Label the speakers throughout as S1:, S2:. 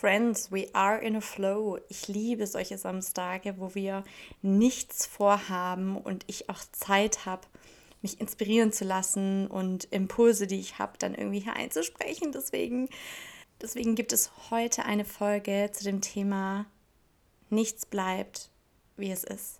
S1: Friends, we are in a flow. Ich liebe solche Samstage, wo wir nichts vorhaben und ich auch Zeit habe, mich inspirieren zu lassen und Impulse, die ich habe, dann irgendwie hier einzusprechen. Deswegen, deswegen gibt es heute eine Folge zu dem Thema Nichts bleibt, wie es ist.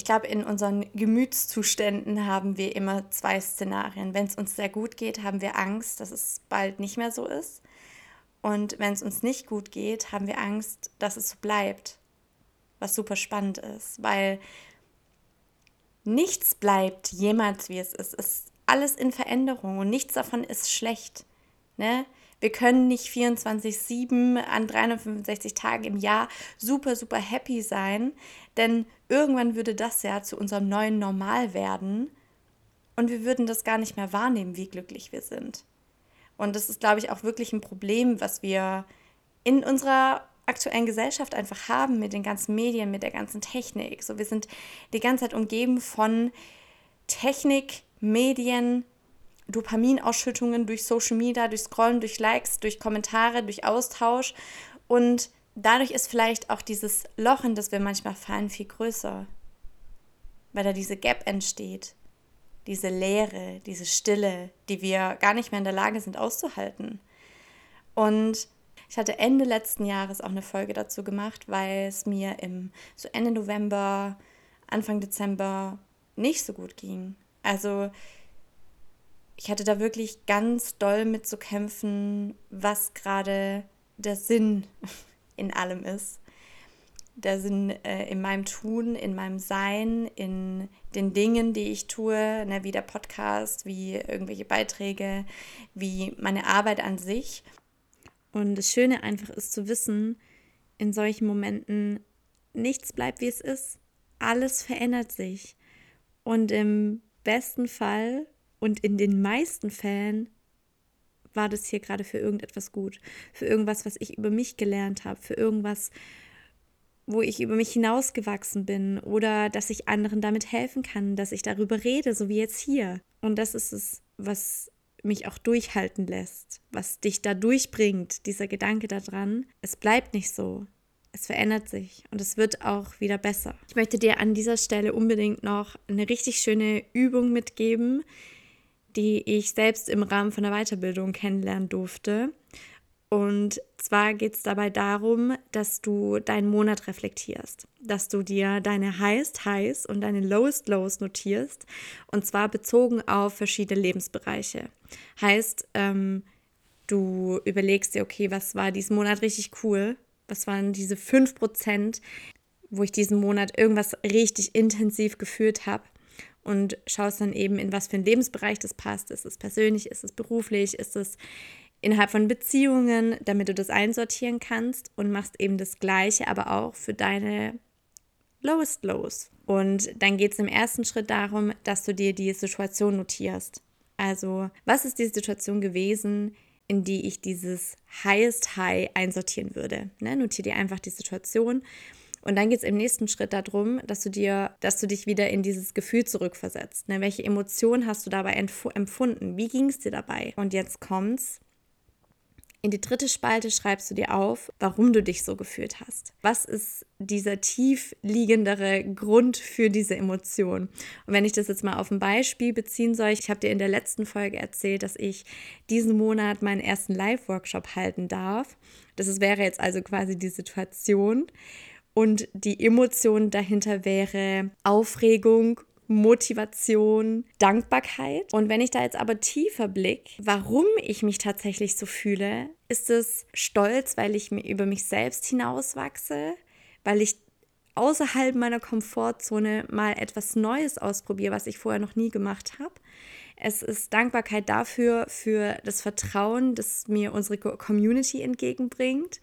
S1: Ich glaube, in unseren Gemütszuständen haben wir immer zwei Szenarien. Wenn es uns sehr gut geht, haben wir Angst, dass es bald nicht mehr so ist. Und wenn es uns nicht gut geht, haben wir Angst, dass es so bleibt. Was super spannend ist, weil nichts bleibt jemals, wie es ist. Es ist alles in Veränderung und nichts davon ist schlecht. Ne? Wir können nicht 24-7 an 365 Tagen im Jahr super, super happy sein, denn irgendwann würde das ja zu unserem neuen Normal werden und wir würden das gar nicht mehr wahrnehmen, wie glücklich wir sind. Und das ist, glaube ich, auch wirklich ein Problem, was wir in unserer aktuellen Gesellschaft einfach haben mit den ganzen Medien, mit der ganzen Technik. So, wir sind die ganze Zeit umgeben von Technik, Medien, Dopaminausschüttungen durch Social Media, durch Scrollen, durch Likes, durch Kommentare, durch Austausch. Und dadurch ist vielleicht auch dieses Loch, in das wir manchmal fallen, viel größer. Weil da diese Gap entsteht. Diese Leere, diese Stille, die wir gar nicht mehr in der Lage sind auszuhalten. Und ich hatte Ende letzten Jahres auch eine Folge dazu gemacht, weil es mir im so Ende November, Anfang Dezember nicht so gut ging. Also ich hatte da wirklich ganz doll mit zu kämpfen, was gerade der Sinn in allem ist. Der Sinn äh, in meinem Tun, in meinem Sein, in den Dingen, die ich tue, ne, wie der Podcast, wie irgendwelche Beiträge, wie meine Arbeit an sich. Und das Schöne einfach ist zu wissen, in solchen Momenten, nichts bleibt wie es ist. Alles verändert sich. Und im besten Fall und in den meisten Fällen war das hier gerade für irgendetwas gut. Für irgendwas, was ich über mich gelernt habe. Für irgendwas, wo ich über mich hinausgewachsen bin. Oder dass ich anderen damit helfen kann, dass ich darüber rede, so wie jetzt hier. Und das ist es, was mich auch durchhalten lässt, was dich da durchbringt, dieser Gedanke daran. Es bleibt nicht so. Es verändert sich und es wird auch wieder besser. Ich möchte dir an dieser Stelle unbedingt noch eine richtig schöne Übung mitgeben, die ich selbst im Rahmen von der Weiterbildung kennenlernen durfte. Und zwar geht es dabei darum, dass du deinen Monat reflektierst, dass du dir deine Highest Highs und deine Lowest Lows notierst und zwar bezogen auf verschiedene Lebensbereiche. Heißt, ähm, du überlegst dir, okay, was war diesen Monat richtig cool? Was waren diese 5%, wo ich diesen Monat irgendwas richtig intensiv gefühlt habe? Und schaust dann eben, in was für einen Lebensbereich das passt. Ist es persönlich, ist es beruflich, ist es innerhalb von Beziehungen, damit du das einsortieren kannst und machst eben das Gleiche, aber auch für deine Lowest Lows. Und dann geht es im ersten Schritt darum, dass du dir die Situation notierst. Also, was ist die Situation gewesen, in die ich dieses Highest High einsortieren würde? Ne? Notiere dir einfach die Situation und dann geht es im nächsten Schritt darum, dass du dir, dass du dich wieder in dieses Gefühl zurückversetzt. Ne? Welche Emotionen hast du dabei empfunden? Wie ging es dir dabei? Und jetzt kommt's. In die dritte Spalte schreibst du dir auf, warum du dich so gefühlt hast. Was ist dieser tief liegendere Grund für diese Emotion? Und wenn ich das jetzt mal auf ein Beispiel beziehen soll, ich habe dir in der letzten Folge erzählt, dass ich diesen Monat meinen ersten Live-Workshop halten darf. Das wäre jetzt also quasi die Situation. Und die Emotion dahinter wäre Aufregung, Motivation, Dankbarkeit. Und wenn ich da jetzt aber tiefer blicke, warum ich mich tatsächlich so fühle, ist es Stolz, weil ich mir über mich selbst hinauswachse, weil ich außerhalb meiner Komfortzone mal etwas Neues ausprobiere, was ich vorher noch nie gemacht habe. Es ist Dankbarkeit dafür, für das Vertrauen, das mir unsere Community entgegenbringt.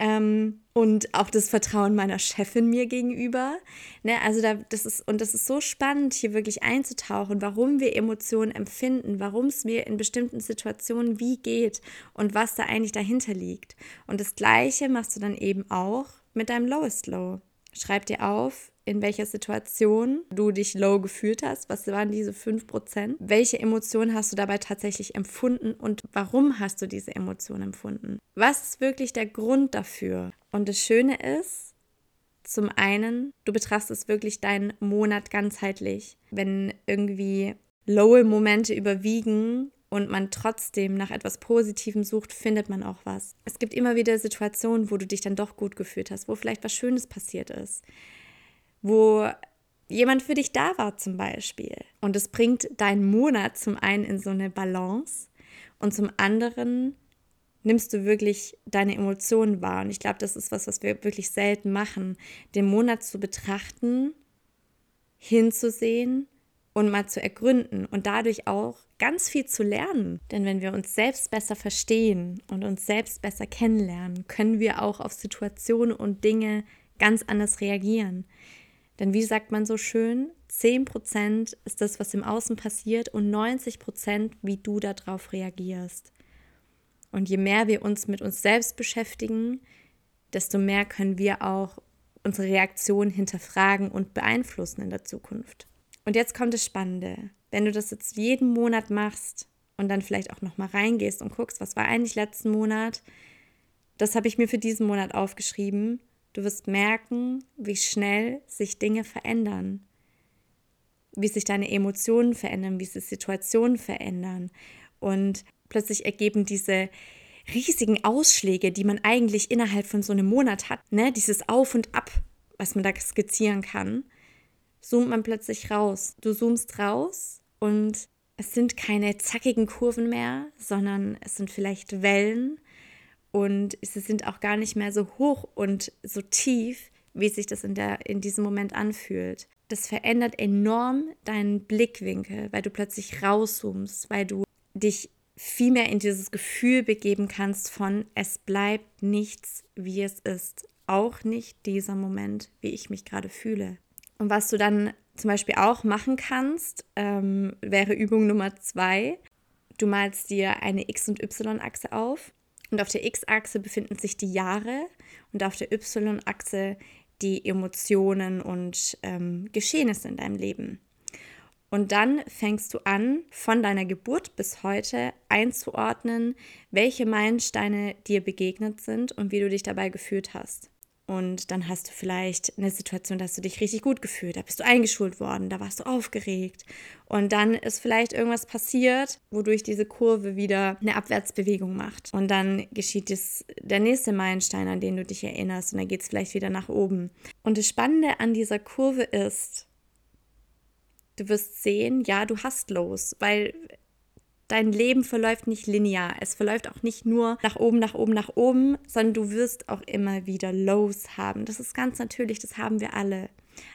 S1: Ähm, und auch das Vertrauen meiner Chefin mir gegenüber. Ne, also da, das ist, und das ist so spannend, hier wirklich einzutauchen, warum wir Emotionen empfinden, warum es mir in bestimmten Situationen wie geht und was da eigentlich dahinter liegt. Und das Gleiche machst du dann eben auch mit deinem Lowest Low. Schreib dir auf, in welcher Situation du dich low gefühlt hast. Was waren diese 5%? Welche Emotionen hast du dabei tatsächlich empfunden und warum hast du diese Emotionen empfunden? Was ist wirklich der Grund dafür? Und das Schöne ist, zum einen, du betrachtest wirklich deinen Monat ganzheitlich. Wenn irgendwie lowe Momente überwiegen, und man trotzdem nach etwas Positivem sucht, findet man auch was. Es gibt immer wieder Situationen, wo du dich dann doch gut gefühlt hast, wo vielleicht was Schönes passiert ist, wo jemand für dich da war zum Beispiel. Und es bringt deinen Monat zum einen in so eine Balance und zum anderen nimmst du wirklich deine Emotionen wahr. Und ich glaube, das ist was, was wir wirklich selten machen, den Monat zu betrachten, hinzusehen und mal zu ergründen und dadurch auch ganz viel zu lernen. Denn wenn wir uns selbst besser verstehen und uns selbst besser kennenlernen, können wir auch auf Situationen und Dinge ganz anders reagieren. Denn wie sagt man so schön, 10% ist das, was im Außen passiert und 90%, wie du darauf reagierst. Und je mehr wir uns mit uns selbst beschäftigen, desto mehr können wir auch unsere Reaktion hinterfragen und beeinflussen in der Zukunft. Und jetzt kommt das Spannende. Wenn du das jetzt jeden Monat machst und dann vielleicht auch nochmal reingehst und guckst, was war eigentlich letzten Monat, das habe ich mir für diesen Monat aufgeschrieben. Du wirst merken, wie schnell sich Dinge verändern, wie sich deine Emotionen verändern, wie sich Situationen verändern. Und plötzlich ergeben diese riesigen Ausschläge, die man eigentlich innerhalb von so einem Monat hat, ne? dieses Auf und Ab, was man da skizzieren kann, zoomt man plötzlich raus. Du zoomst raus und es sind keine zackigen Kurven mehr, sondern es sind vielleicht Wellen und sie sind auch gar nicht mehr so hoch und so tief, wie sich das in, der, in diesem Moment anfühlt. Das verändert enorm deinen Blickwinkel, weil du plötzlich rauszoomst, weil du dich viel mehr in dieses Gefühl begeben kannst von, es bleibt nichts, wie es ist. Auch nicht dieser Moment, wie ich mich gerade fühle. Und was du dann zum Beispiel auch machen kannst, ähm, wäre Übung Nummer zwei. Du malst dir eine X- und Y-Achse auf. Und auf der X-Achse befinden sich die Jahre und auf der Y-Achse die Emotionen und ähm, Geschehnisse in deinem Leben. Und dann fängst du an, von deiner Geburt bis heute einzuordnen, welche Meilensteine dir begegnet sind und wie du dich dabei gefühlt hast. Und dann hast du vielleicht eine Situation, dass du dich richtig gut gefühlt, da bist du eingeschult worden, da warst du aufgeregt. Und dann ist vielleicht irgendwas passiert, wodurch diese Kurve wieder eine Abwärtsbewegung macht. Und dann geschieht das, der nächste Meilenstein, an den du dich erinnerst. Und dann geht es vielleicht wieder nach oben. Und das Spannende an dieser Kurve ist, du wirst sehen, ja, du hast los, weil dein Leben verläuft nicht linear. Es verläuft auch nicht nur nach oben, nach oben, nach oben, sondern du wirst auch immer wieder Lows haben. Das ist ganz natürlich, das haben wir alle.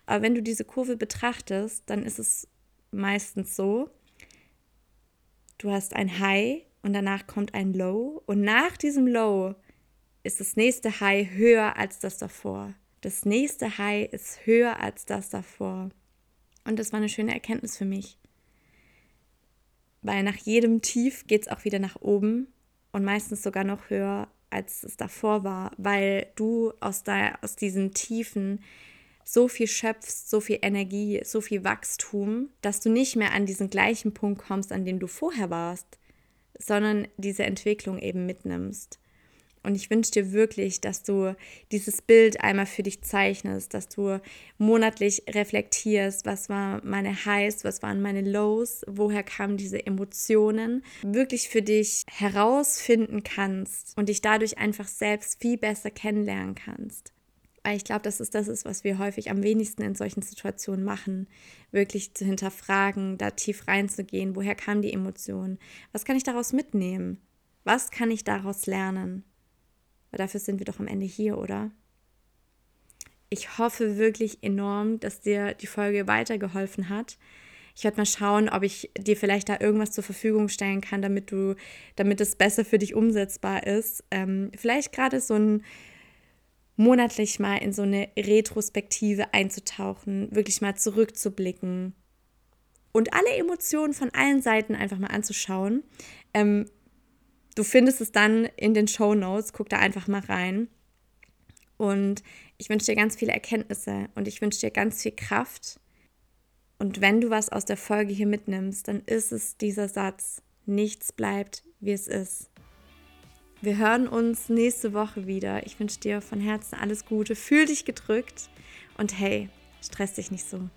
S1: Aber wenn du diese Kurve betrachtest, dann ist es meistens so, du hast ein High und danach kommt ein Low und nach diesem Low ist das nächste High höher als das davor. Das nächste High ist höher als das davor. Und das war eine schöne Erkenntnis für mich weil nach jedem Tief geht es auch wieder nach oben und meistens sogar noch höher, als es davor war, weil du aus, der, aus diesen Tiefen so viel schöpfst, so viel Energie, so viel Wachstum, dass du nicht mehr an diesen gleichen Punkt kommst, an dem du vorher warst, sondern diese Entwicklung eben mitnimmst. Und ich wünsche dir wirklich, dass du dieses Bild einmal für dich zeichnest, dass du monatlich reflektierst, was war meine Highs, was waren meine Lows, woher kamen diese Emotionen, wirklich für dich herausfinden kannst und dich dadurch einfach selbst viel besser kennenlernen kannst. Weil ich glaube, das ist das ist, was wir häufig am wenigsten in solchen Situationen machen, wirklich zu hinterfragen, da tief reinzugehen, woher kamen die Emotionen, was kann ich daraus mitnehmen, was kann ich daraus lernen. Weil dafür sind wir doch am Ende hier, oder? Ich hoffe wirklich enorm, dass dir die Folge weitergeholfen hat. Ich werde mal schauen, ob ich dir vielleicht da irgendwas zur Verfügung stellen kann, damit du, damit es besser für dich umsetzbar ist. Ähm, vielleicht gerade so ein monatlich mal in so eine Retrospektive einzutauchen, wirklich mal zurückzublicken und alle Emotionen von allen Seiten einfach mal anzuschauen. Ähm, du findest es dann in den Show Notes, guck da einfach mal rein. Und ich wünsche dir ganz viele Erkenntnisse und ich wünsche dir ganz viel Kraft. Und wenn du was aus der Folge hier mitnimmst, dann ist es dieser Satz, nichts bleibt, wie es ist. Wir hören uns nächste Woche wieder. Ich wünsche dir von Herzen alles Gute. Fühl dich gedrückt und hey, stress dich nicht so.